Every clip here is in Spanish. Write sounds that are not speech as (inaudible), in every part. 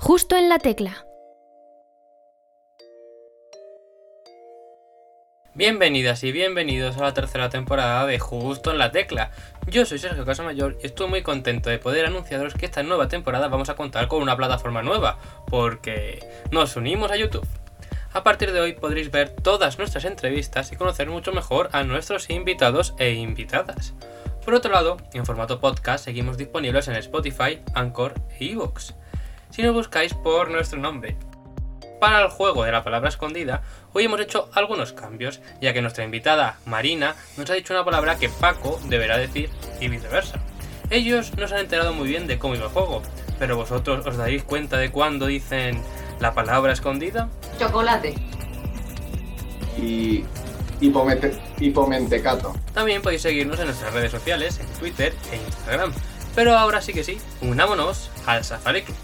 Justo en la tecla. Bienvenidas y bienvenidos a la tercera temporada de Justo en la Tecla. Yo soy Sergio Casamayor y estoy muy contento de poder anunciaros que esta nueva temporada vamos a contar con una plataforma nueva, porque nos unimos a YouTube. A partir de hoy podréis ver todas nuestras entrevistas y conocer mucho mejor a nuestros invitados e invitadas. Por otro lado, en formato podcast seguimos disponibles en Spotify, Anchor e Evox. Si nos buscáis por nuestro nombre, para el juego de la palabra escondida, hoy hemos hecho algunos cambios, ya que nuestra invitada, Marina, nos ha dicho una palabra que Paco deberá decir y viceversa. Ellos no se han enterado muy bien de cómo iba el juego, pero vosotros os daréis cuenta de cuándo dicen la palabra escondida. Chocolate. y hipomente- hipomentecato. También podéis seguirnos en nuestras redes sociales, en Twitter e Instagram. Pero ahora sí que sí, unámonos al Safari Club.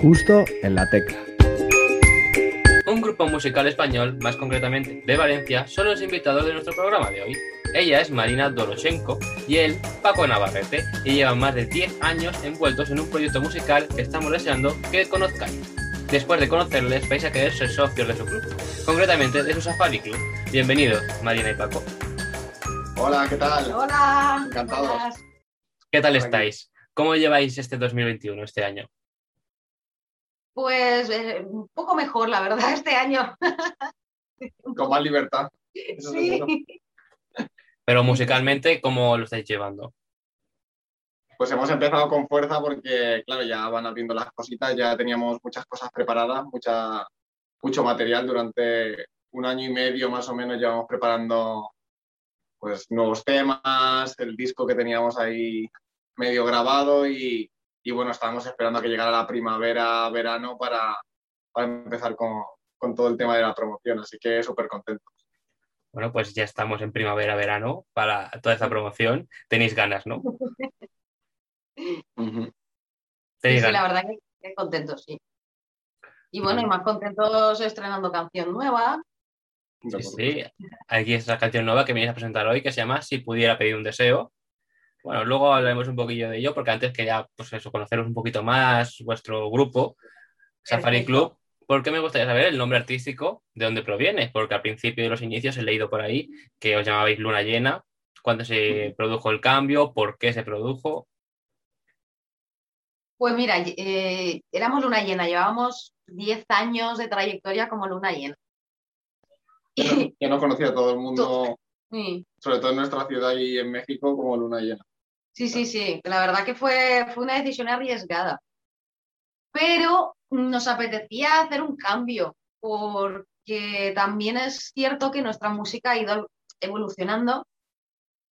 Justo en la tecla. Un grupo musical español, más concretamente de Valencia, son los invitados de nuestro programa de hoy. Ella es Marina Doroshenko y él, Paco Navarrete, y llevan más de 10 años envueltos en un proyecto musical que estamos deseando que conozcáis. Después de conocerles, vais a querer ser socios de su club, concretamente de su Safari Club. Bienvenidos, Marina y Paco. Hola, ¿qué tal? Hola. Encantados. ¿Qué tal estáis? ¿Cómo lleváis este 2021, este año? Pues eh, un poco mejor, la verdad, (laughs) este año. Con más libertad. Eso Sí. seguro. Pero musicalmente, ¿cómo lo estáis llevando? Pues hemos empezado con fuerza porque, claro, ya van abriendo las cositas, ya teníamos muchas cosas preparadas, mucha, mucho material durante un año y medio más o menos llevamos preparando pues nuevos temas, el disco que teníamos ahí medio grabado y, y bueno, estábamos esperando a que llegara la primavera, verano para, para empezar con, con todo el tema de la promoción, así que súper contento. Bueno, pues ya estamos en primavera, verano para toda esta promoción. Tenéis ganas, ¿no? Sí, Tenéis sí, la ganas. verdad que, que contentos, sí. Y bueno, y más contentos estrenando canción nueva. Sí, sí. Aquí es la canción nueva que me vais a presentar hoy que se llama Si pudiera pedir un deseo. Bueno, luego hablaremos un poquillo de ello porque antes quería, pues eso, conoceros un poquito más vuestro grupo, Safari Perfecto. Club. Porque me gustaría saber el nombre artístico, de dónde proviene, porque al principio de los inicios he leído por ahí que os llamabais Luna Llena, cuándo se produjo el cambio, por qué se produjo. Pues mira, eh, éramos luna llena, llevábamos 10 años de trayectoria como luna llena. Y, Ya no conocía a todo el mundo, sí, sobre todo en nuestra ciudad y en México, como luna llena. Sí, sí, sí. La verdad que fue, fue una decisión arriesgada. Pero nos apetecía hacer un cambio, porque también es cierto que nuestra música ha ido evolucionando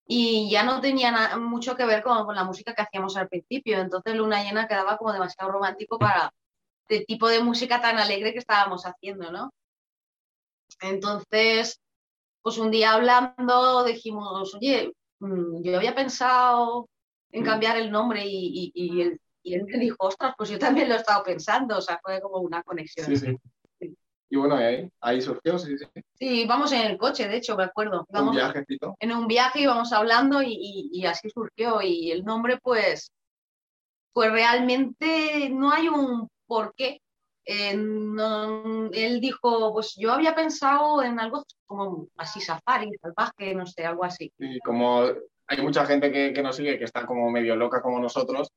y ya no tenía mucho que ver con, con la música que hacíamos al principio. Entonces Luna Llena quedaba como demasiado romántico para el tipo de música tan alegre que estábamos haciendo, ¿no? Entonces, pues un día hablando dijimos, oye, mm, yo había pensado en cambiar el nombre y, y- y él, y él me dijo, ostras, pues yo también lo he estado pensando, o sea, fue como una conexión. Sí, sí. Y bueno, ahí, ahí surgió, sí, sí. Sí, vamos en el coche, de hecho, me acuerdo. Un Íbamos viajecito. en un viaje íbamos hablando y, y- y así surgió. Y el nombre, pues, pues realmente no hay un porqué. Eh, no- él dijo, pues yo había pensado en algo como así safari, salvaje, no sé, algo así. Y como hay mucha gente que, que nos sigue que está como medio loca como nosotros,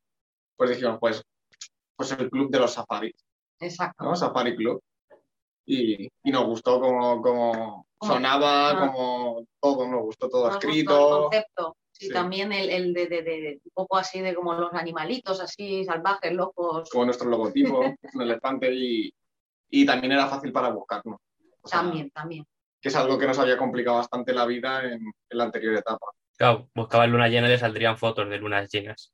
pues dijimos, pues, pues el club de los safaris, Exacto. ¿no? Safari Club. Y, y nos gustó como, como sonaba, ah. como todo, nos gustó todo Nos gustó el escrito. concepto. Sí, Sí. también el, el de, de- de- un poco así de como los animalitos, así salvajes, locos. como nuestro logotipo, (laughs) un elefante y, y también era fácil para buscarnos. O sea, También, también. Que es algo que nos había complicado bastante la vida en, en la anterior etapa. Claro, buscaban luna llena y le saldrían fotos de lunas llenas.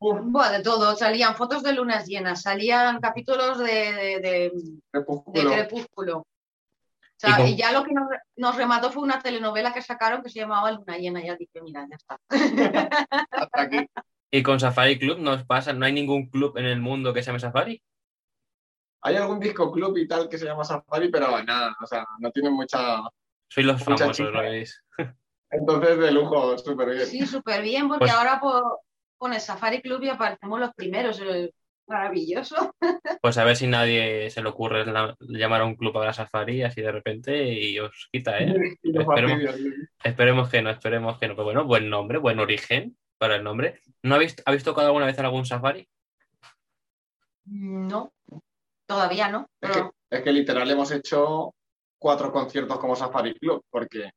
Bueno, de todo, salían fotos de lunas llenas, salían capítulos de, de- de- de Crepúsculo. O ¿Y sea, con- y ya lo que nos, nos remató fue una telenovela que sacaron que se llamaba Luna Llena. Ya dije, mira, ya está. (laughs) Hasta aquí. Y con Safari Club nos pasa, no hay ningún club en el mundo que se llame Safari. Hay algún disco club y tal que se llama Safari, pero nada, o sea, no tiene mucha. Sois los Mucha famosos, chica. ¿lo veis? (laughs) Entonces, de lujo, súper bien. Sí, súper bien, porque Pues- ahora por, pones Safari Club y aparecemos los primeros. Maravilloso. (laughs) Pues a ver si nadie se le ocurre la- llamar a un club a la Safari así de repente y os quita, ¿eh? Esperemos. que no, esperemos que no. Pero bueno, buen nombre, buen origen para el nombre. ¿No habéis, habéis tocado alguna vez en algún Safari? No, todavía no. Es que, es que literal hemos hecho cuatro conciertos como Safari Club, porque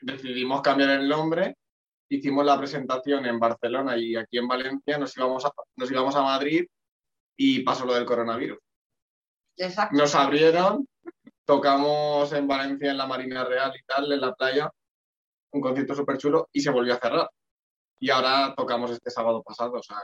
decidimos cambiar el nombre, hicimos la presentación en Barcelona y aquí en Valencia, nos íbamos a, nos íbamos a Madrid y pasó lo del coronavirus. exacto. Nos abrieron, tocamos en Valencia en la Marina Real y tal, en la playa, un concierto súper chulo y se volvió a cerrar. Y ahora tocamos este sábado pasado, o sea,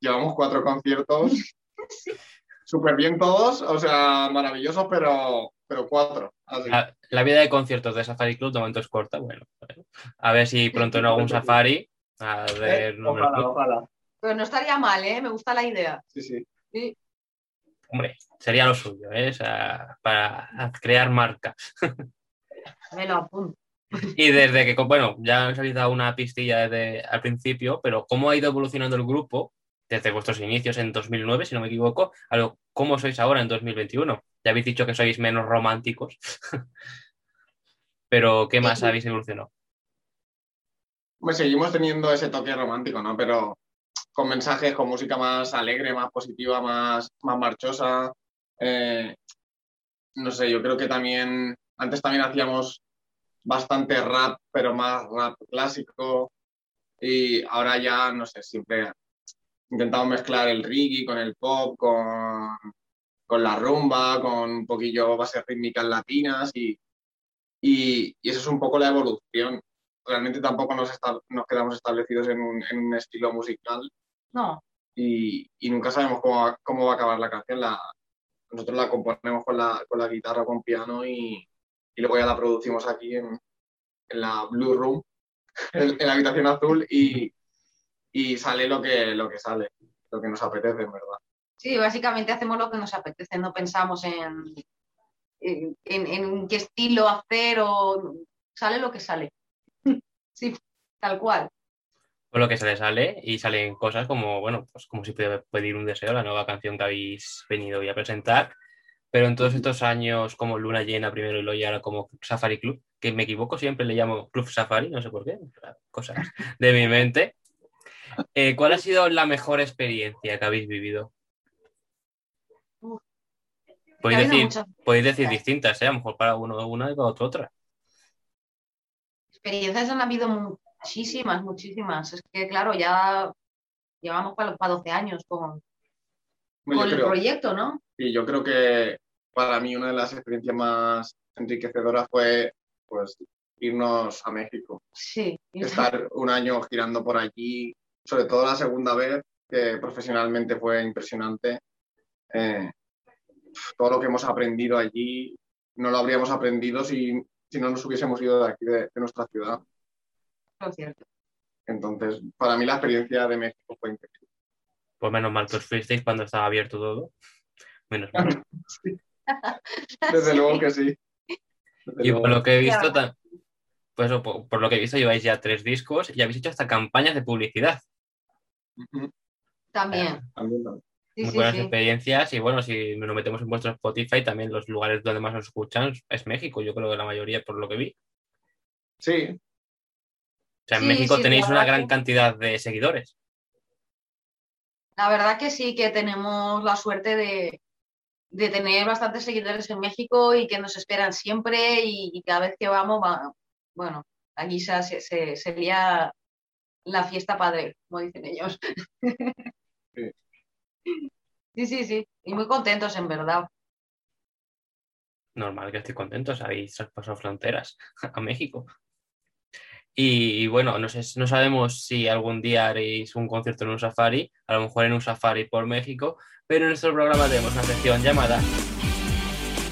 llevamos cuatro conciertos, (laughs) súper bien todos, o sea, maravillosos, pero, pero cuatro. Así. La, la vida de conciertos de Safari Club de momento es corta. Bueno, bueno. a ver si pronto en algún Safari. A ver, Eh, ojalá, ojalá. Pero no estaría mal, ¿eh? Me gusta la idea. Sí, sí. Sí. hombre, sería lo suyo, ¿eh? O sea, para crear marca. Me lo apunto. Y desde que, bueno, ya os habéis dado una pistilla desde al principio, pero ¿cómo ha ido evolucionando el grupo desde vuestros inicios en 2009, si no me equivoco, a lo, cómo sois ahora en 2021? Ya habéis dicho que sois menos románticos, (laughs) pero ¿qué más habéis evolucionado? Pues seguimos teniendo ese toque romántico, ¿no? Pero con mensajes, con música más alegre, más positiva, más, más marchosa. Eh, no sé, yo creo que también, antes también hacíamos bastante rap, pero más rap clásico. Y ahora ya, no sé, siempre intentamos mezclar el reggae con el pop, con, con la rumba, con un poquillo bases rítmicas latinas y, y, y eso es un poco la evolución. Realmente tampoco nos, esta- nos quedamos establecidos en un, en un estilo musical. No, y, y nunca sabemos cómo va, cómo va a acabar la canción. La, nosotros la componemos con la, con la guitarra, con piano y, y luego ya la producimos aquí en, en la Blue Room, (laughs) en, en la habitación azul y, y sale lo que, lo que sale, lo que nos apetece, en verdad. sí, básicamente hacemos lo que nos apetece, no pensamos en, en, en- en qué estilo hacer o sale lo que sale. (laughs) Sí, tal cual. Por lo que se le sale y salen cosas como, bueno, pues como si pudiera pedir un deseo, la nueva canción que habéis venido hoy a presentar. Pero en todos estos años, como Luna Llena primero y luego ya ahora como Safari Club, que me equivoco, siempre le llamo Club Safari, no sé por qué, cosas de mi mente. Eh, ¿Cuál ha sido la mejor experiencia que habéis vivido? Podéis decir, muchas podéis decir distintas, ¿eh? a lo mejor para uno una y para otro otra. experiencias han habido muchísimas, muchísimas. Es que, claro, ya llevamos para, para 12 años con, Bueno, con el creo- proyecto, ¿no? Y yo creo que para mí una de las experiencias más enriquecedoras fue pues irnos a México. Sí. estar un año girando por allí, sobre todo la segunda vez, que profesionalmente fue impresionante. Eh, todo lo que hemos aprendido allí no lo habríamos aprendido si, si no nos hubiésemos ido de aquí, de, de nuestra ciudad. Es cierto. Entonces, para mí la experiencia de México fue increíble. Pues menos mal que os fuisteis cuando estaba abierto todo. Menos mal. (laughs) (laughs) Desde Sí. luego que sí. Desde Y por lo que he visto, pues, por, por lo que he visto, lleváis ya tres discos y habéis hecho hasta campañas de publicidad. También. también, también. Sí, Muy sí, buenas sí. experiencias. Y bueno, si nos metemos en vuestro Spotify, también los lugares donde más os escuchan es México. Yo creo que la mayoría, por lo que vi. Sí, O sea, en Sí, México sí, tenéis una gran que- cantidad de seguidores. La verdad que sí, que tenemos la suerte de, de tener bastantes seguidores en México y que nos esperan siempre y, y cada vez que vamos, va- bueno, allí se, se, se, se lía la fiesta padre, como dicen ellos. Sí. (laughs) Sí, sí, sí. Y muy contentos, en verdad. Normal que estoy contento, habéis traspasado fronteras (laughs) a México. Y, y bueno, no, sé, no sabemos si algún día haréis un concierto en un safari, a lo mejor en un safari por México, pero en nuestro programa tenemos una sección llamada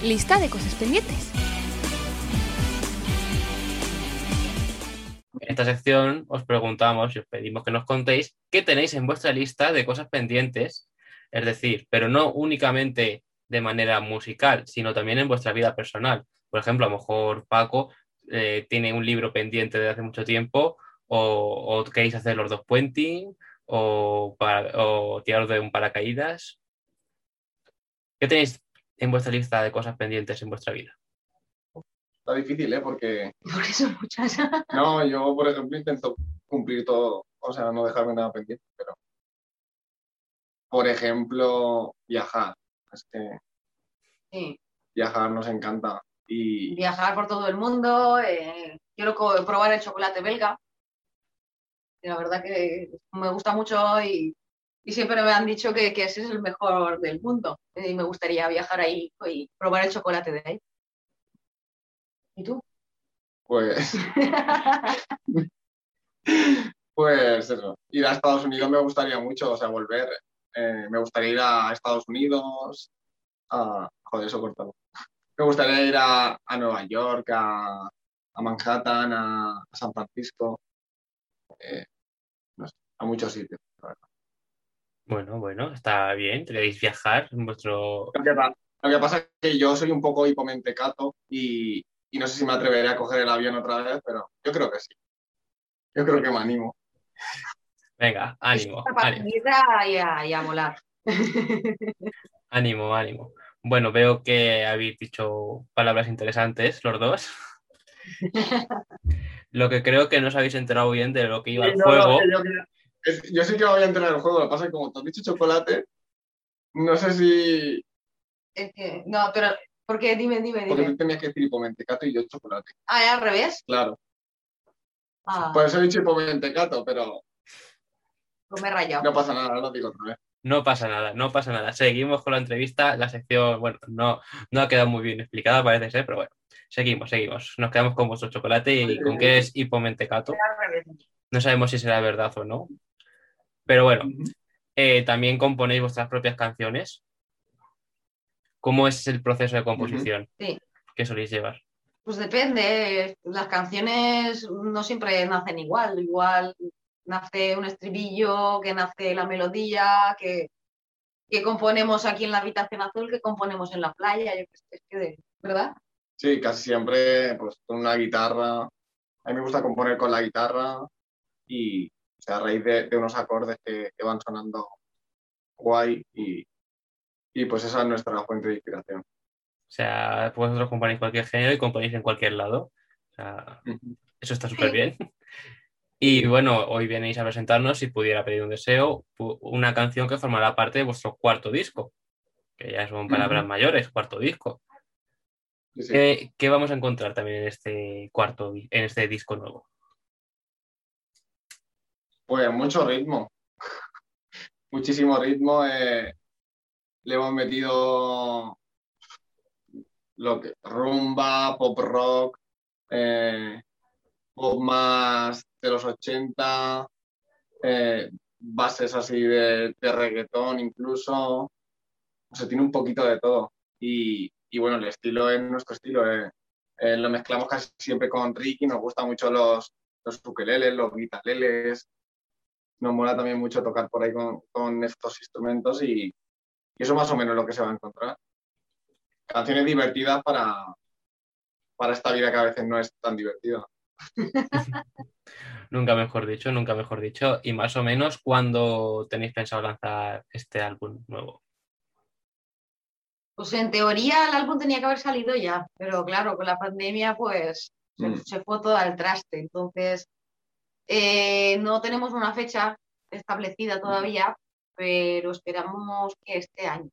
Lista de cosas pendientes. Esta sección os preguntamos y os pedimos que nos contéis qué tenéis en vuestra lista de cosas pendientes, es decir, pero no únicamente de manera musical, sino también en vuestra vida personal. Por ejemplo, a lo mejor Paco eh, tiene un libro pendiente de hace mucho tiempo o, queréis hacer los dos puenting o, o tiraros de un paracaídas. ¿Qué tenéis en vuestra lista de cosas pendientes en vuestra vida? Está difícil, ¿eh? Porque, Porque son muchas. no, yo, por ejemplo, intento cumplir todo, o sea, no dejarme nada pendiente, pero, por ejemplo, viajar. Es que Sí. viajar nos encanta. Y Viajar por todo el mundo. eh, quiero probar el chocolate belga. Y la verdad que me gusta mucho y, y siempre me han dicho que, que ese es el mejor del mundo. Y me gustaría viajar ahí y probar el chocolate de ahí. ¿Y tú? pues, (laughs) pues eso, ir a Estados Unidos me gustaría mucho, o sea, volver. Eh, me gustaría ir a Estados Unidos, a, joder, eso cortado. Me gustaría ir a, a Nueva York, a, a Manhattan, a, a San Francisco, eh, no sé, a muchos sitios. la verdad. Bueno, bueno, está bien. Queréis viajar en vuestro. Lo que, pa- lo que pasa es que yo soy un poco hipomentecato y, y no sé si me atreveré a coger el avión otra vez, pero yo creo que sí. Yo creo que me animo. Venga, ánimo, Para ánimo, y a, y a volar. (laughs) ánimo, ánimo. Bueno, veo que habéis dicho palabras interesantes los dos. (laughs) Lo que creo que no os habéis enterado bien de lo que iba el No, juego. no, yo, es- yo sí que voy a entrar en el juego, lo que pasa es que como te has dicho chocolate, no sé si... Es que, no, pero, porque dime, dime, Porque dime. tú tenías que decir hipomentecato y yo chocolate. Ah, ¿es al revés? Claro. Ah, Por eso he dicho hipomentecato, pero pues me he rayado. no pasa nada, lo digo otra vez. No pasa nada, no pasa nada. Seguimos con la entrevista. La sección, bueno, no, no ha quedado muy bien explicada, parece ser, pero bueno, seguimos, seguimos. Nos quedamos con vuestro chocolate y con qué es hipomentecato. No sabemos si será verdad o no. Pero bueno, eh, también componéis vuestras propias canciones. ¿Cómo es el proceso de composición Sí. que soléis llevar? Pues depende, las canciones no siempre nacen igual, igual nace un estribillo, que nace la melodía, que, que componemos aquí en la habitación azul, que componemos en la playa, yo es que ¿verdad? Sí, casi siempre pues con una guitarra. A mí me gusta componer con la guitarra y o sea, a raíz de, de unos acordes que, que van sonando guay y, y pues esa es nuestra fuente de inspiración. O sea, vosotros componéis cualquier género y componéis en cualquier lado. O sea, eso está súper bien. (laughs) Y bueno, hoy venéis a presentarnos, si pudiera pedir un deseo, una canción que formará parte de vuestro cuarto disco, que ya son palabras mayores, cuarto disco. Sí, sí. ¿Qué, qué vamos a encontrar también en este cuarto, en este disco nuevo? Pues mucho ritmo, (laughs) muchísimo ritmo. eh, le hemos metido lo que rumba, pop rock, eh, pop más de los 80, eh, bases así de, de reggaetón incluso. O sea, tiene un poquito de todo. Y, y bueno, el estilo es nuestro estilo. eh. Eh, lo mezclamos casi siempre con Ricky, nos gustan mucho los, los los guitaleles nos mola también mucho tocar por ahí con, con estos instrumentos y, y eso más o menos es lo que se va a encontrar. Canciones divertidas para, para esta vida que a veces no es tan divertida. (laughs) Nunca mejor dicho, nunca mejor dicho. Y más o menos, ¿cuándo tenéis pensado lanzar este álbum nuevo? Pues en teoría el álbum tenía que haber salido ya, pero claro, con la pandemia pues se, Mm. se fue todo al traste. Entonces, eh, no tenemos una fecha establecida todavía, pero esperamos que este año,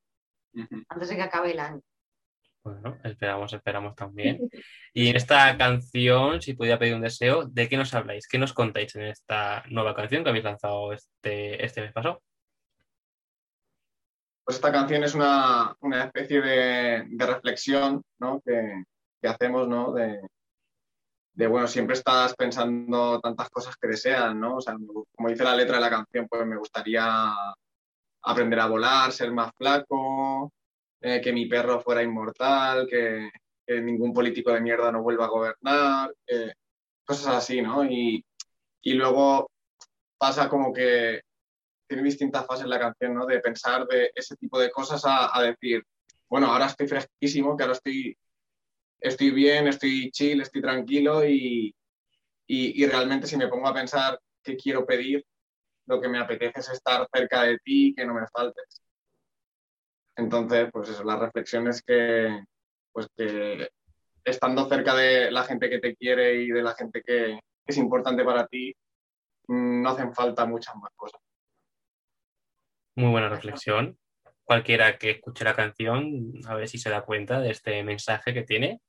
antes de que acabe el año. Bueno, esperamos, esperamos también. (laughs) Y en esta canción, si pudiera pedir un deseo, ¿de qué nos habláis? ¿Qué nos contáis en esta nueva canción que habéis lanzado este, este mes pasado? Pues esta canción es una, una especie de, de reflexión ¿no? que, que hacemos, ¿no? De, de, bueno, siempre estás pensando tantas cosas que deseas, ¿no? O sea, como dice la letra de la canción, pues me gustaría aprender a volar, ser más flaco, eh, que mi perro fuera inmortal, que, ningún político de mierda no vuelva a gobernar, eh, cosas así, ¿no? Y, y luego pasa como que tiene distintas fases la canción, ¿no? De pensar de ese tipo de cosas a, decir, bueno, ahora estoy fresquísimo, que ahora estoy, estoy bien, estoy chill, estoy tranquilo Y, y realmente si me pongo a pensar qué quiero pedir, lo que me apetece es estar cerca de ti y que no me faltes. Entonces, pues eso, las reflexiones que, pues que estando cerca de la gente que te quiere y de la gente que es importante para ti, mm, no hacen falta muchas más cosas. Muy buena reflexión. Cualquiera que escuche la canción, a ver si se da cuenta de este mensaje que tiene.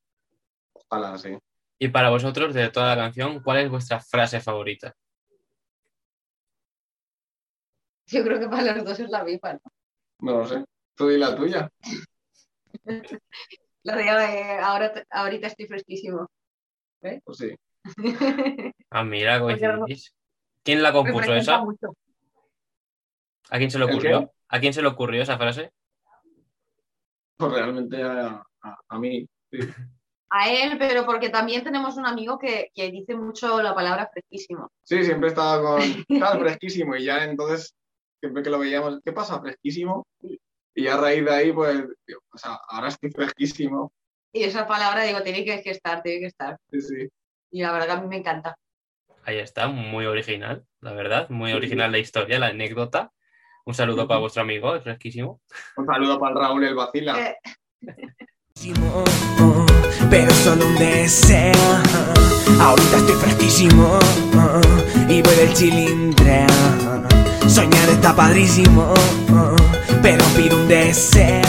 Ojalá, sí. Y para vosotros, de toda la canción, ¿cuál es vuestra frase favorita? Yo creo que para los dos es la misma, ¿no? No lo sé. Tú di la tuya. (laughs) La de eh, ahora, ahorita estoy fresquísimo. Pues sí. (laughs) Ah, mira, coincidís. ¿Quién la compuso esa? mucho. ¿A quién se le ocurrió? ¿A quién se le ocurrió esa frase? Pues realmente a, a- a mí. sí. A él, pero porque también tenemos un amigo que, que dice mucho la palabra fresquísimo. Sí, siempre estaba con (laughs) tal fresquísimo y ya entonces, siempre que lo veíamos, ¿qué pasa? Fresquísimo. Y a raíz de ahí, pues, digo, o sea, ahora estoy fresquísimo. Y esa palabra, digo, tiene que, que estar, tiene que estar. Sí, sí. Y la verdad que a mí me encanta. Ahí está, muy original, la verdad. Muy Sí. original la historia, la anécdota. Un saludo para vuestro amigo, es fresquísimo. Un saludo para el Raúl el Vacila. Eh, pero solo un deseo. Ahorita estoy fresquísimo y voy del chilindre. Soñar está padrísimo, pero pido un deseo.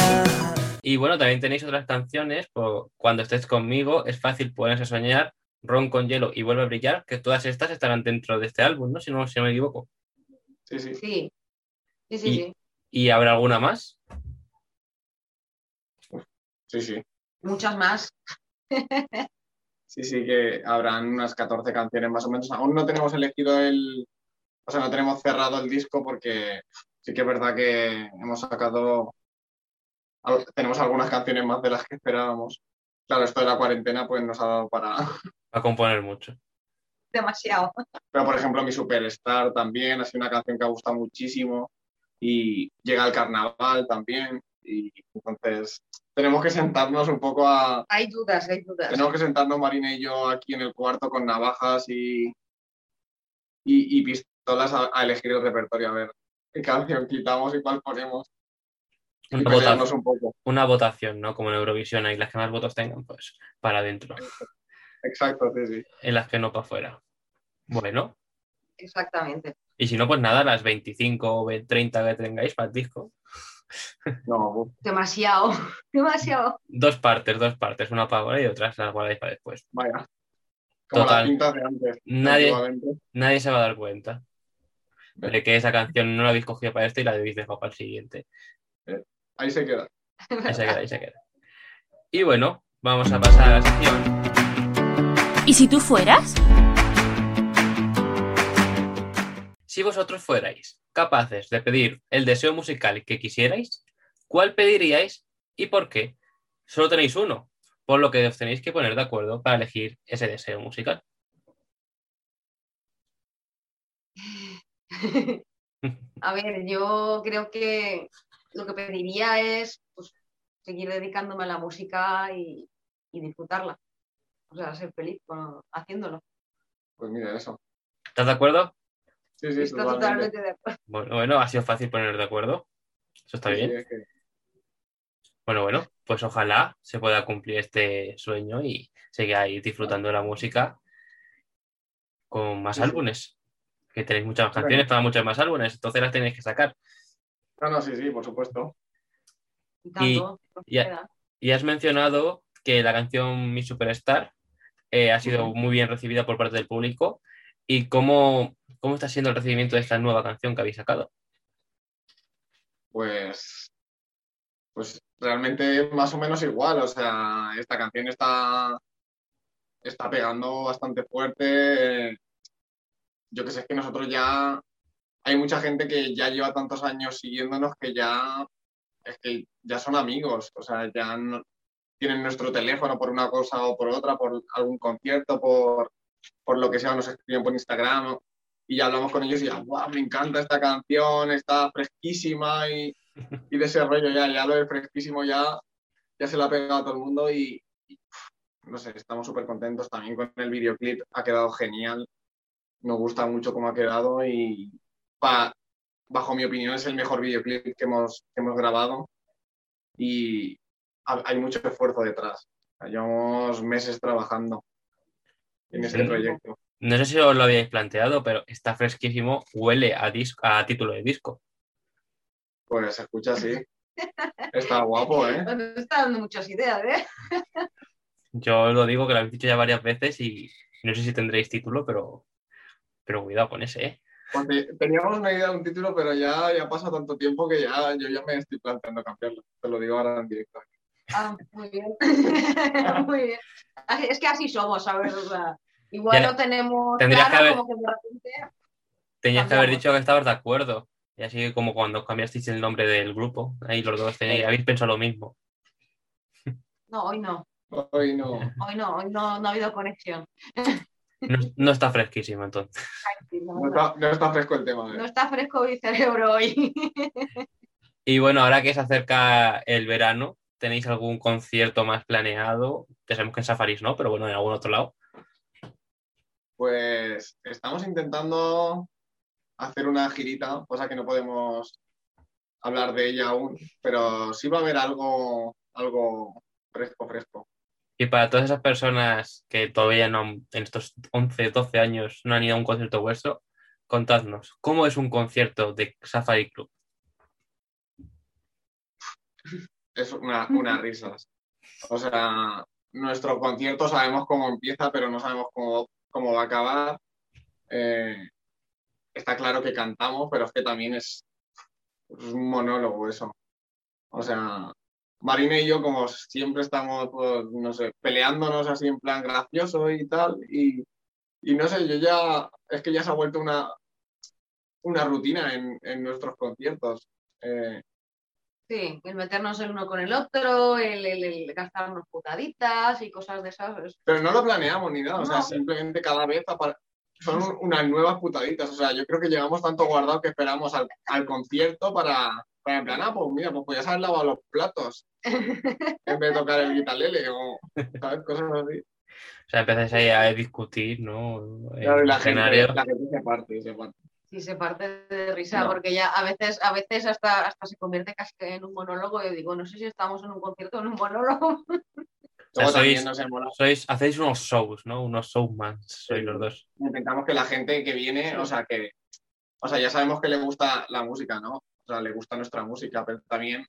Y bueno, también tenéis otras canciones, por Cuando estés conmigo, es fácil ponerse a soñar, Ron con hielo y vuelve a brillar, que todas estas estarán dentro de este álbum, ¿no? Si no, si no me equivoco. Sí, sí. sí. Sí, sí, Y- sí. ¿Y habrá alguna más? Sí, sí. Muchas más. (laughs) Sí, sí, que habrán unas 14 canciones más o menos. Aún no tenemos elegido el. O sea, no tenemos cerrado el disco porque sí que es verdad que hemos sacado. Tenemos algunas canciones más de las que esperábamos. Claro, esto de la cuarentena pues nos ha dado para. (laughs) A componer mucho. Demasiado. Pero, por ejemplo, mi Superstar también ha sido una canción que ha gustado muchísimo. Y llega el carnaval también. Y entonces tenemos que sentarnos un poco a, Hay dudas, hay dudas. Tenemos que sentarnos Marina y yo aquí en el cuarto con navajas y, y, y pistolas a, a elegir el repertorio, a ver qué canción quitamos y cuál ponemos. Una votación, un poco. una votación, ¿no? Como en Eurovisión, ahí las que más votos tengan, pues para adentro. Exacto, sí, sí. En las que no para afuera. Bueno, Exactamente. y si no, pues nada, las 25 o 30 que tengáis para el disco. (laughs) No, uf, Demasiado. (laughs) Demasiado. Dos partes, dos partes, una para ahora y otras las guardáis para después. vaya. Como Total. las de antes. Nadie-. Nadie se va a dar cuenta de que esa canción no la habéis cogido para este y la habéis dejado para el siguiente. Ahí se queda. Ahí se queda, ahí se queda. Y bueno, vamos a pasar a la sección. ¿Y si tú fueras? Si vosotros fuerais capaces de pedir el deseo musical que quisierais, ¿cuál pediríais y por qué? Solo tenéis uno, por lo que os tenéis que poner de acuerdo para elegir ese deseo musical. (laughs) (laughs) A ver, yo creo que lo que pediría es pues, seguir dedicándome a la música y, y disfrutarla. O sea, ser feliz con- haciéndolo. Pues mira eso. ¿Estás de acuerdo? Sí, sí, Está totalmente. totalmente de acuerdo. Bueno, bueno, ha sido fácil poner de acuerdo. Eso está Sí, sí, bien. es que- Bueno, bueno, pues ojalá se pueda cumplir este sueño y sigáis disfrutando de la música con más sí. álbumes. Que tenéis muchas más canciones para muchos más álbumes, entonces las tenéis que sacar. No, no, sí, sí, por supuesto. Y. Y has mencionado que la canción Mi Superstar eh, ha sido muy bien recibida por parte del público. ¿Y cómo, cómo está siendo el recibimiento de esta nueva canción que habéis sacado? pues, pues realmente más o menos igual. O sea, esta canción está, está pegando bastante fuerte. Yo que sé, es que nosotros ya hay mucha gente que ya lleva tantos años siguiéndonos que ya es que ya son amigos. O sea, ya tienen nuestro teléfono por una cosa o por otra, por algún concierto, por, por lo que sea, nos escriben por Instagram y ya hablamos con ellos y ya, wow, me encanta esta canción, está fresquísima y, y de ese rollo ya, ya lo de fresquísimo ya, ya se la ha pegado a todo el mundo y, y, no sé, estamos súper contentos también con el videoclip, ha quedado genial, nos gusta mucho cómo ha quedado y pa- bajo mi opinión es el mejor videoclip que hemos, que hemos grabado y ha- hay mucho esfuerzo detrás. Llevamos meses trabajando en este Sí. proyecto. No sé si os lo habíais planteado, pero está fresquísimo, huele a, disco, a título de disco. Pues se escucha así. (laughs) Está guapo, ¿eh? Nos está dando muchas ideas, ¿eh? Yo os lo digo que lo habéis dicho ya varias veces y no sé si tendréis título, pero, pero cuidado con ese, ¿eh? Porque teníamos una idea de un título, pero ya, ya pasa tanto tiempo que ya yo ya me estoy planteando cambiarlo. Te lo digo ahora en directo. Ah, muy bien. (laughs) muy bien. Es que así somos, ¿sabes? O sea, igual Ya, lo tenemos tendrías claro, que haber- como que de repente... Tenías que haber dicho que estabas de acuerdo. Y así como cuando cambiasteis el nombre del grupo, ahí los dos tenéis, habéis pensado lo mismo. No, hoy no. Hoy no. Hoy no, hoy no, no ha habido conexión. No, no está fresquísimo entonces. No, No está, no está fresco el tema. ¿eh? no está fresco mi cerebro hoy. Y bueno, ahora que se acerca el verano, ¿tenéis algún concierto más planeado? Ya sabemos que en Safaris no, pero bueno, en algún otro lado. Pues estamos intentando hacer una girita, cosa que no podemos hablar de ella aún, pero sí va a haber algo, algo fresco, fresco. Y para todas esas personas que todavía no, en estos 11, 12 años no han ido a un concierto vuestro, contadnos, ¿cómo es un concierto de Safari Club? Es una, unas risas. O sea, nuestro concierto sabemos cómo empieza, pero no sabemos cómo, cómo va a acabar. Eh, está claro que cantamos, pero es que también es un monólogo eso. O sea, Marina y yo, como siempre estamos, pues, no sé, peleándonos así en plan gracioso y tal, y, y no sé, yo ya, es que ya se ha vuelto una, una rutina en, en nuestros conciertos. Eh, Sí, el meternos el uno con el otro, el, el- el gastarnos putaditas y cosas de esas. es- Pero no lo planeamos ni nada, o sea, No. simplemente cada vez son un- (laughs) unas nuevas putaditas. O sea, yo creo que llevamos tanto guardado que esperamos al, al concierto para, para en plan, ah, pues mira, pues podías haber lavado los platos en vez de tocar el guitarlele o, ¿sabes? Cosas así. O sea, empezáis ahí a discutir, ¿no? En Claro, la gente, escenario. la gente se parte, se parte. Sí, se parte de risa, No. porque ya a veces, a veces hasta, hasta se convierte casi en un monólogo. Yo digo, no sé si estamos en un concierto o en un monólogo. (laughs) sea, Luego también sois- Sois, hacéis unos shows, ¿no? Unos showmans, sois Sí. los dos. intentamos que la gente que viene, o sea, que, o sea, ya sabemos que le gusta la música, ¿no? Le gusta nuestra música, pero también,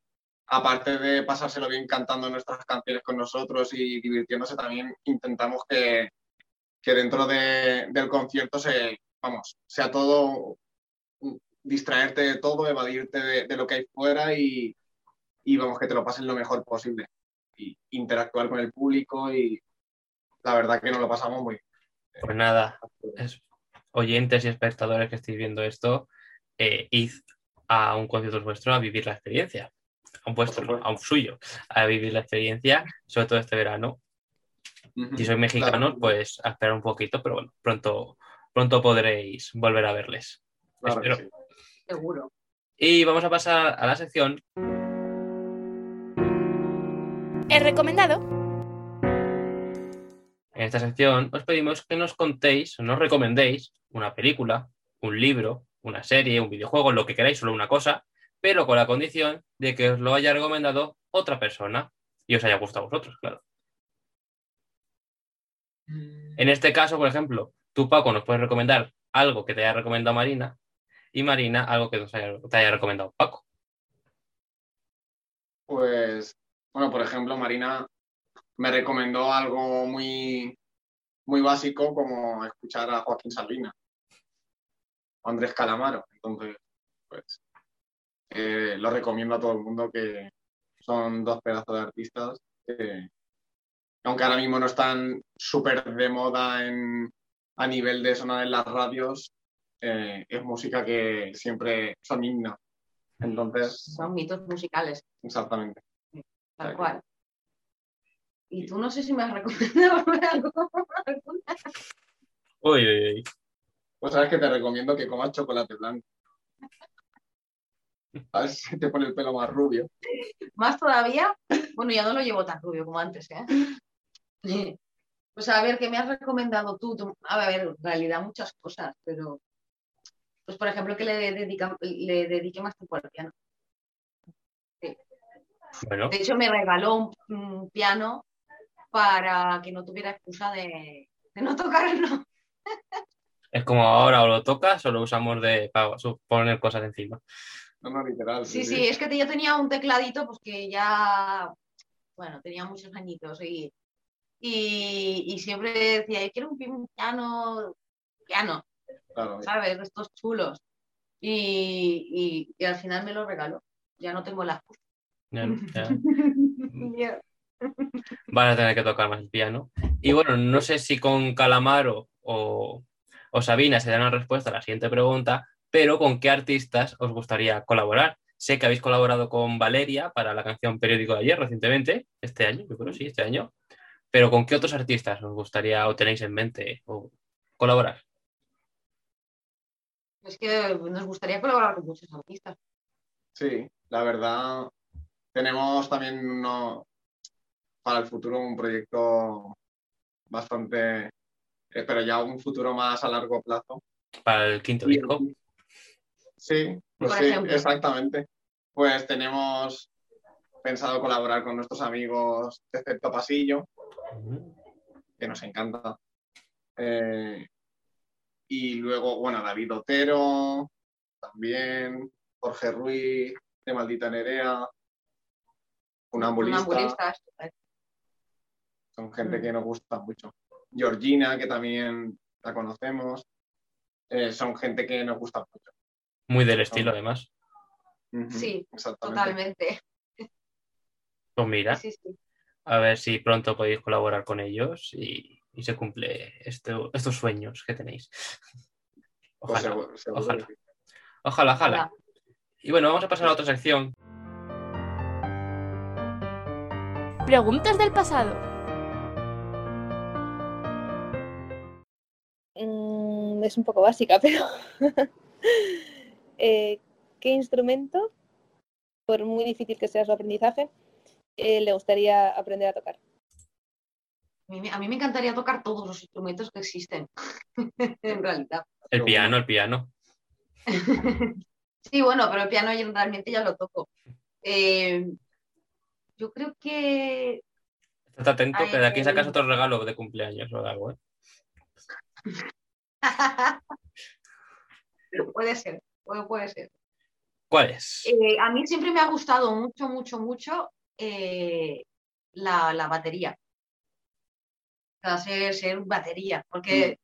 aparte de pasárselo bien cantando nuestras canciones con nosotros y divirtiéndose, también intentamos que, que dentro de- del concierto se, vamos, sea todo, distraerte de todo, evadirte de, lo que hay fuera y, y, vamos, que te lo pases lo mejor posible. Y interactuar con el público y la verdad que nos lo pasamos muy Pues nada, bien. es- oyentes y espectadores que estéis viendo esto, eh, id a un concierto vuestro a vivir la experiencia. A un vuestro, a un suyo, a vivir la experiencia, sobre todo este verano. Si sois mexicanos, Claro. pues a esperar un poquito, pero bueno, pronto, pronto podréis volver a verles. Claro espero. sí. Seguro. Y vamos a pasar a la sección He recomendado En esta sección os pedimos que nos contéis, nos recomendéis una película, un libro, una serie, un videojuego, lo que queráis, solo una cosa, pero con la condición de que os lo haya recomendado otra persona y os haya gustado a vosotros, claro. En este caso, por ejemplo, tú, Paco, nos puedes recomendar algo que te haya recomendado Marina y Marina algo que nos haya- te haya recomendado Paco. Pues, bueno, por ejemplo, Marina me recomendó algo muy, muy básico como escuchar a Joaquín Sabina, o Andrés Calamaro. Entonces, pues, eh, lo recomiendo a todo el mundo que son dos pedazos de artistas que, aunque ahora mismo no están súper de moda en, a nivel de sonar en las radios, eh, es música que siempre son himnos. Entonces, Son mitos musicales, exactamente. tal cual. Y tú no sé si me has recomendado (laughs) algo. Uy, uy, uy. Pues sabes que te recomiendo que comas chocolate blanco. A ver si te pone el pelo más rubio. Más todavía. Bueno, ya no lo llevo tan rubio como antes, ¿eh? (laughs) Pues a ver, ¿qué me has recomendado tú? Tú- A ver, en realidad muchas cosas, pero pues por ejemplo que le, dedica- le dedique más tiempo al piano. Bueno, De hecho, me regaló un, un piano para que no tuviera excusa de, de no tocarlo. (laughs) es como ahora o lo tocas o lo usamos de para su- poner cosas encima. No, no, literal. Sí, sí, es que yo tenía un tecladito pues que ya, bueno, tenía muchos añitos y, y, y siempre decía, yo quiero un pi- un piano, piano, Claro, ¿sabes? De estos chulos. Y, y- y al final me lo regaló. Ya no tengo la excusa. Ya-. (laughs) Van a tener que tocar más el piano. Y bueno, no sé si con Calamaro o, o Sabina se dan una respuesta a la siguiente pregunta, pero ¿con qué artistas os gustaría colaborar? Sé que habéis colaborado con Valeria para la canción Periódico de ayer recientemente, este año, yo creo, sí, este año. Pero ¿con qué otros artistas os gustaría o tenéis en mente o colaborar? Es que nos gustaría colaborar con muchos artistas. Sí, la verdad, tenemos también uno, para el futuro un proyecto bastante, eh, pero ya un futuro más a largo plazo. Para el quinto disco. Sí, pues sí, ejemplo. exactamente. Pues tenemos pensado colaborar con nuestros amigos de Efecto Pasillo, que nos encanta. Eh, y luego, bueno, David Otero, también, Jorge Ruiz, de Maldita Nerea, un ambulista, son gente que nos gusta mucho. Georgina, que también la conocemos, eh, son gente que nos gusta mucho. Muy del estilo, además. Sí, exactamente. Totalmente. Pues mira, Sí, sí. a ver si pronto podéis colaborar con ellos y, y se cumple este- estos sueños que tenéis. Pues Ojalá, seguro- seguro ojalá. que ojalá, ojalá. Y bueno, vamos a pasar a otra sección. Preguntas del pasado. Es un poco básica, (laughs) pero eh, ¿qué instrumento, por muy difícil que sea su aprendizaje, eh, le gustaría aprender a tocar? A mí, me- a mí me encantaría tocar todos los instrumentos que existen, (laughs) en realidad. El piano, el piano. (laughs) Sí, bueno, pero el piano yo realmente ya lo toco. Eh, yo creo que Estate atento que de aquí sacas otro regalo de cumpleaños o algo, ¿eh? Puede ser, puede, puede ser. ¿Cuál es? Eh, a mí siempre me ha gustado mucho, mucho, mucho eh, la, la batería. O sea, ser, ser batería, porque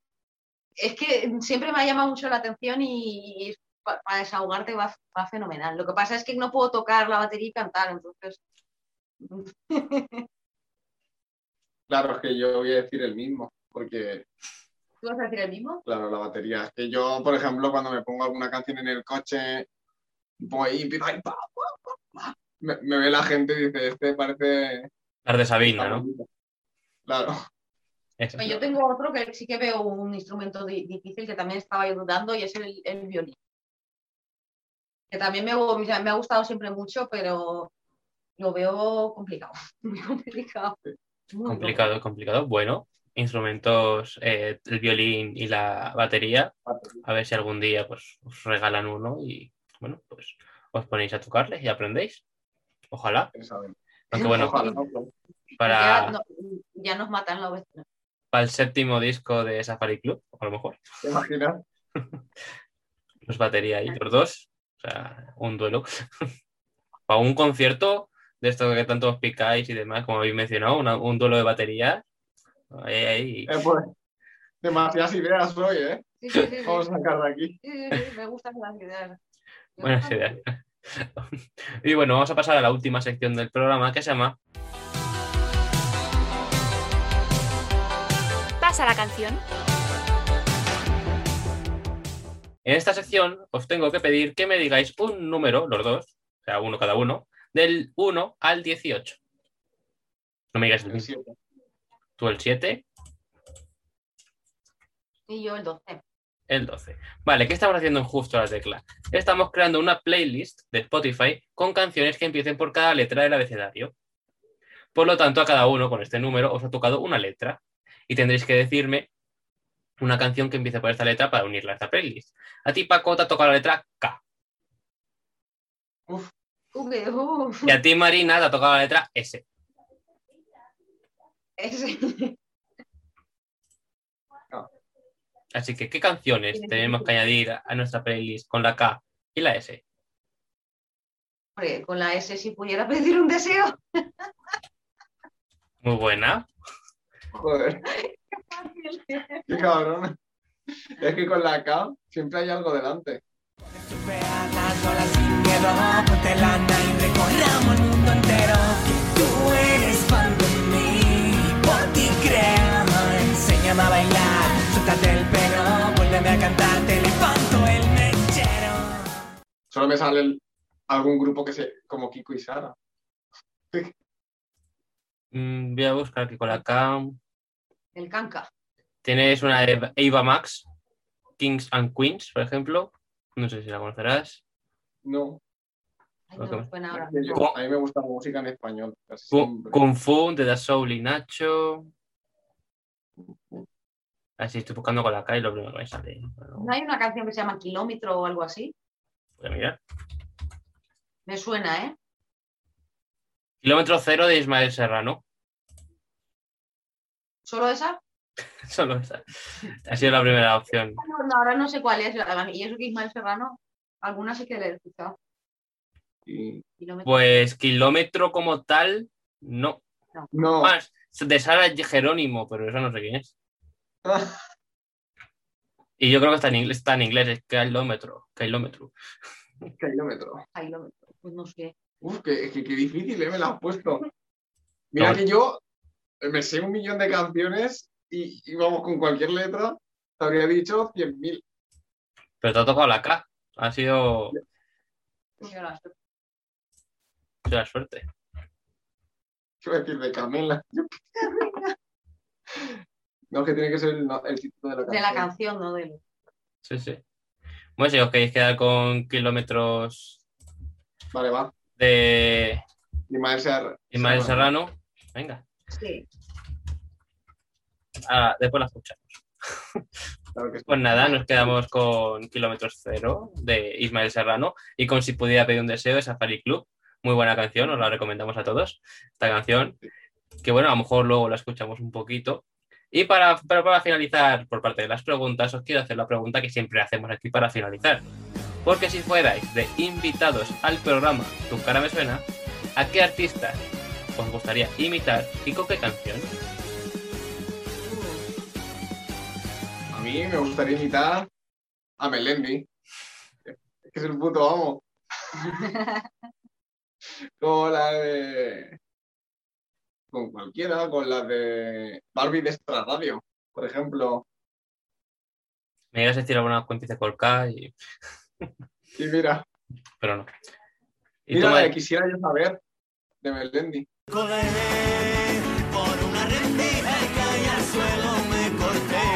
es que siempre me ha llamado mucho la atención y, y pa- para desahogarte va, va fenomenal. Lo que pasa es que no puedo tocar la batería y cantar, entonces. (laughs) Claro, es que yo voy a decir el mismo, porque, ¿Tú vas a decir el mismo? claro, la batería. Es que yo, por ejemplo, cuando me pongo alguna canción en el coche, pongo ahí, empiezo ahí, pa, pa, pa, pa, me, me ve la gente y dice, este parece... Las de Sabina, ¿no? Claro, Eso. Yo tengo otro que sí que veo un instrumento di- difícil que también estaba yo dudando y es el, el violín. Que también me, ha gustado siempre mucho, pero lo veo complicado. (laughs) Muy complicado. Muy Complicado, complicado. Bueno, instrumentos, eh, el violín y la batería. A ver si algún día pues, os regalan uno y, bueno, pues os ponéis a tocarles y aprendéis. Ojalá. Aunque bueno, Ojalá, ¿no? Ya, para, no- ya nos matan la vecina. para el séptimo disco de Safari Club, a lo mejor, ¿Te imaginas? (laughs) los batería ahí, los dos. O sea, un duelo. (laughs) para un concierto de esto que tanto os picáis y demás, como habéis mencionado, una- un duelo de batería. Ahí, ahí. Eh, pues, demasiadas ideas hoy, ¿eh? Sí, sí, sí, sí. Vamos a sacar de aquí. Sí, sí, sí, me gustan las ideas. Me Buenas ideas. Y bueno, vamos a pasar a la última sección del programa que se llama Pasa la canción. En esta sección os tengo que pedir que me digáis un número, los dos, o sea, uno cada uno, del 1 al 18. No me digáis el El mismo. siete. Tú el 7, Y yo el 12. el 12. Vale, ¿qué estamos haciendo en justo la tecla? Estamos creando una playlist de Spotify con canciones que empiecen por cada letra del abecedario. Por lo tanto, a cada uno con este número os ha tocado una letra. y tendréis que decirme una canción que empiece por esta letra para unirla a esta playlist. A ti, Paco, te ha tocado la letra K. Uf, uf. Y a ti, Marina, te ha tocado la letra S. Ese- Así que, ¿qué canciones tenemos que añadir a nuestra playlist con la K y la S? Hombre, con la S si pudiera pedir un deseo. Muy buena. Joder, qué cabrón. Es que con la K siempre hay algo delante. Sin miedo, ponte lana y recorramos el mundo entero. Que tú eres A bailar, suéltate el pelo, vuélveme a cantar, te levanto el mechero. Solo me sale el- algún grupo que se como Kiko y Sara. (laughs) Mm, voy a buscar aquí con la K. El canca. Tienes una de Ava Max, Kings and Queens, por ejemplo. No sé si la conocerás. No, Ay, no me ahora. que yo- a mí me gusta la música en español. Kung Fu, de Da Soul y Nacho. Así estoy buscando con la K y lo primero que me sale. Bueno, ¿No hay una canción que se llama Kilómetro o algo así? voy a mirar. Me suena, ¿eh? Kilómetro cero de Ismael Serrano. ¿Solo esa? (laughs) Solo esa. Ha sido la primera opción. No, no, ahora no sé cuál es. Y eso que Ismael Serrano, alguna sí que le he escuchado. Kilómetro. Pues kilómetro como tal, no. No, Más, de Sara Jerónimo, pero eso no sé quién es. (laughs) Y yo creo que está en inglés, está en inglés, es kilómetro, kilómetro. (laughs) kilómetro. Kilómetro. Pues no sé. Uf, que, que, que difícil, ¿eh? Me la has puesto. Mira No. que yo me sé un millón de canciones y, y vamos, con cualquier letra te habría dicho 100.000. Pero te ha tocado la K. Ha sido Mira, la- ha sido la suerte. ¿Qué voy a decir? De Camela. No, que tiene que ser el, no, el título de la De canción. la canción, no de Sí, sí. Bueno, si os queréis quedar con kilómetros Vale, va. de Ismael Ser- Ismael Serrano, venga. Sí. Ah, después la escuchamos. Claro que sí. Pues nada, nos quedamos con Kilómetros Cero de Ismael Serrano y con Si pudiera pedir un deseo de Safari Club. Muy buena canción, os la recomendamos a todos. Esta canción, que bueno, a lo mejor luego la escuchamos un poquito. Y para, pero para finalizar, por parte de las preguntas, os quiero hacer la pregunta que siempre hacemos aquí para finalizar. Porque si fuerais de invitados al programa Tu cara me suena, ¿a qué artista os gustaría imitar y con qué canción? A mí me gustaría imitar a Melendi. Es que es el puto amo. (laughs) Con la de. Con cualquiera, con la de Barbie de Extra Radio, por ejemplo. Me ibas a decir alguna cuentita con K, y- Y mira, pero no. ¿Y mira tú, la de Mike? Quisiera yo saber, de Melendi. Por una rendija y caí al suelo me corté.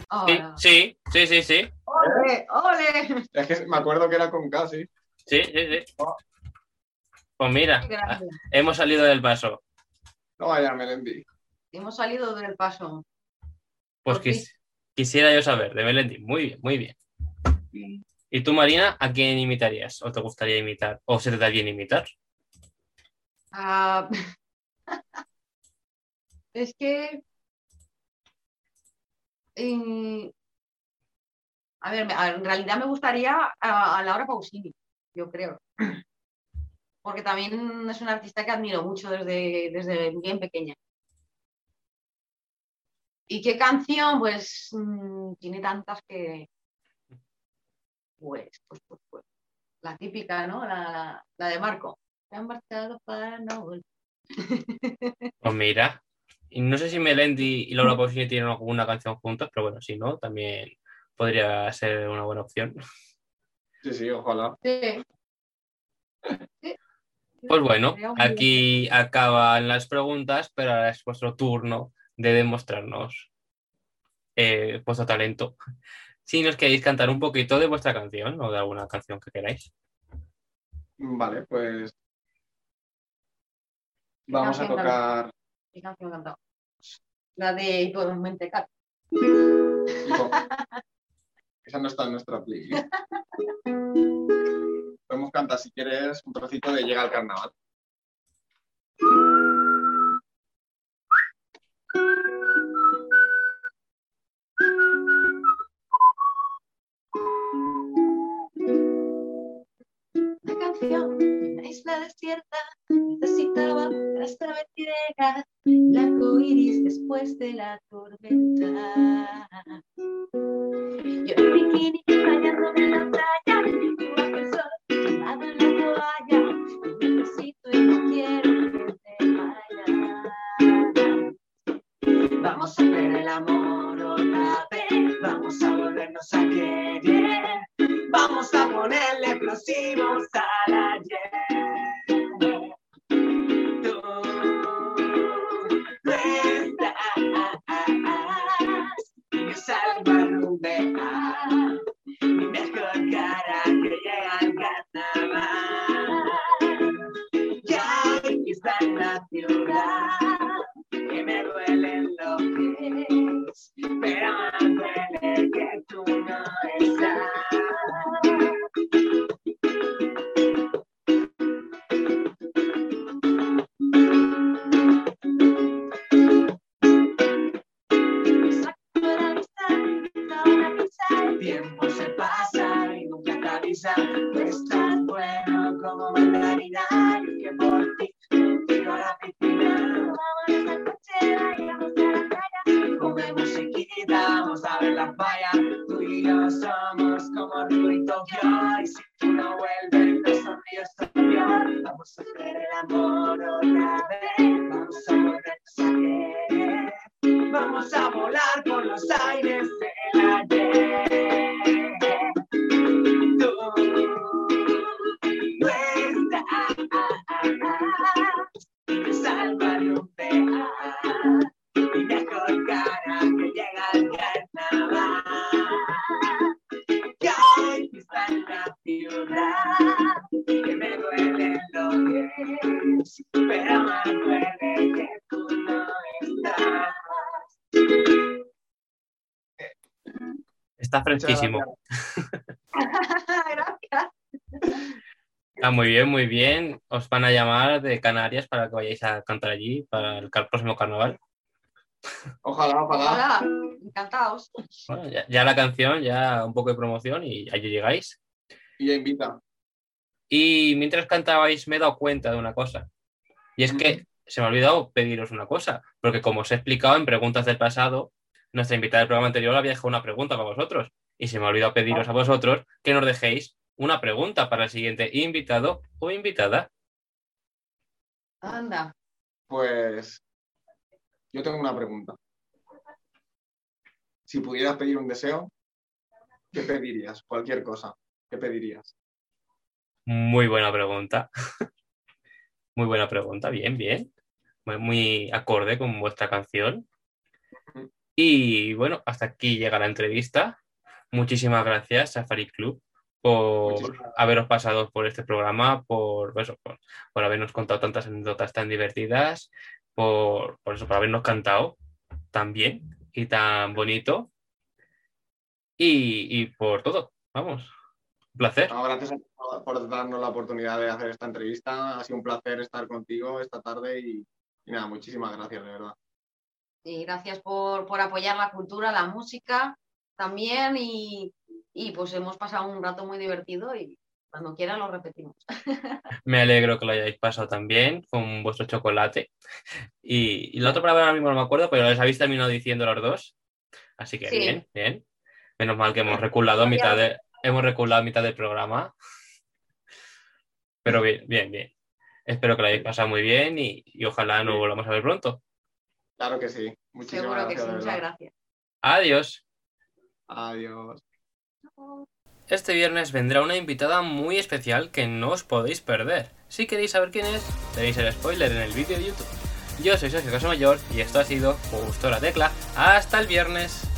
Sí, Ahora. sí, sí, sí, sí. ¡Ole! ¡Ole! Es que me acuerdo que era con casi. Sí, sí, sí. Pues mira, hemos salido del paso. No vaya, Melendi. Hemos salido del paso. Pues quis- quisiera yo saber, de Melendi. Muy bien, muy bien. ¿Y tú, Marina, a quién imitarías? ¿O te gustaría imitar? ¿O se te da bien imitar? Ah, (laughs) es que. a ver, me- a ver, en realidad me gustaría a, a Laura Pausini, yo creo. Porque también es una artista que admiro mucho desde, desde bien pequeña. ¿Y qué canción? Pues mm, tiene tantas que. Pues, pues, pues, pues, La típica, ¿no? La, la- la de Marco. Se han marchado para no volver. (laughs) Pues mira. Y no sé si Melendi y Laura Pausini tienen alguna canción juntos, pero bueno, si no, también podría ser una buena opción. Sí, sí, ojalá. Sí. Pues bueno, aquí acaban las preguntas, pero ahora es vuestro turno de demostrarnos eh, vuestro talento. Si nos queréis cantar un poquito de vuestra canción o de alguna canción que queráis. Vale, pues. Vamos a tocar. ¿Qué canción cantado? La de Hipo Mentecal. Tipo, (laughs) esa no está en nuestra playlist. (laughs) Podemos cantar, si quieres, un trocito de Llega al Carnaval. Una canción, una isla desierta, necesitaba transmitir el arco iris después de la tormenta. Yo en bikini bañándome en la playa, en la toalla, y necesito y no quiero que te vayas. Vamos a hacer el amor otra vez, vamos a volvernos a querer. Vamos a ponerle explosivos al ayer. Está fresquísimo. Gracias. (laughs) Está muy bien, muy bien. Os van a llamar de Canarias para que vayáis a cantar allí para el próximo carnaval. Ojalá, ojalá. Hola, encantados. Bueno, ya, ya la canción, ya un poco de promoción y allí llegáis. Y ya invita. Y mientras cantabais me he dado cuenta de una cosa. Y es que se me ha olvidado pediros una cosa, porque como os he explicado en preguntas del pasado, nuestra invitada del programa anterior había dejado una pregunta para vosotros. Y se me ha olvidado pediros a vosotros que nos dejéis una pregunta para el siguiente invitado o invitada. Anda. Pues yo tengo una pregunta. Si pudieras pedir un deseo, ¿qué pedirías? Cualquier cosa. ¿Qué pedirías? Muy buena pregunta. (laughs) Muy buena pregunta, bien, bien. Muy, muy acorde con vuestra canción. Y bueno, hasta aquí llega la entrevista. Muchísimas gracias, Safari Club, por Muchísimas haberos pasado por este programa, por, eso, por, por habernos contado tantas anécdotas tan divertidas, por, por eso, por habernos cantado tan bien y tan bonito. Y, y por todo, vamos. Un placer. No, gracias por darnos la oportunidad de hacer esta entrevista. Ha sido un placer estar contigo esta tarde y, y nada, muchísimas gracias, de verdad. Y gracias por, por apoyar la cultura, la música también. Y, y pues hemos pasado un rato muy divertido y cuando quieran lo repetimos. (laughs) Me alegro que lo hayáis pasado también con vuestro chocolate. Y, y la otra palabra ahora mismo no me acuerdo, pero les habéis terminado diciendo los dos. Así que Sí. bien, bien. Menos mal que hemos reculado a mitad de, hemos reculado a mitad del programa. Pero bien, bien, bien. Espero que lo hayáis pasado muy bien y, y ojalá nos volvamos a ver pronto. Claro que sí. Muchísimas Seguro que gracias, sí. de Muchas gracias. Adiós. Adiós. Este viernes vendrá una invitada muy especial que no os podéis perder. Si queréis saber quién es, tenéis el spoiler en el vídeo de YouTube. Yo soy Sergio Casamayor y esto ha sido Justo la Tecla. Hasta el viernes.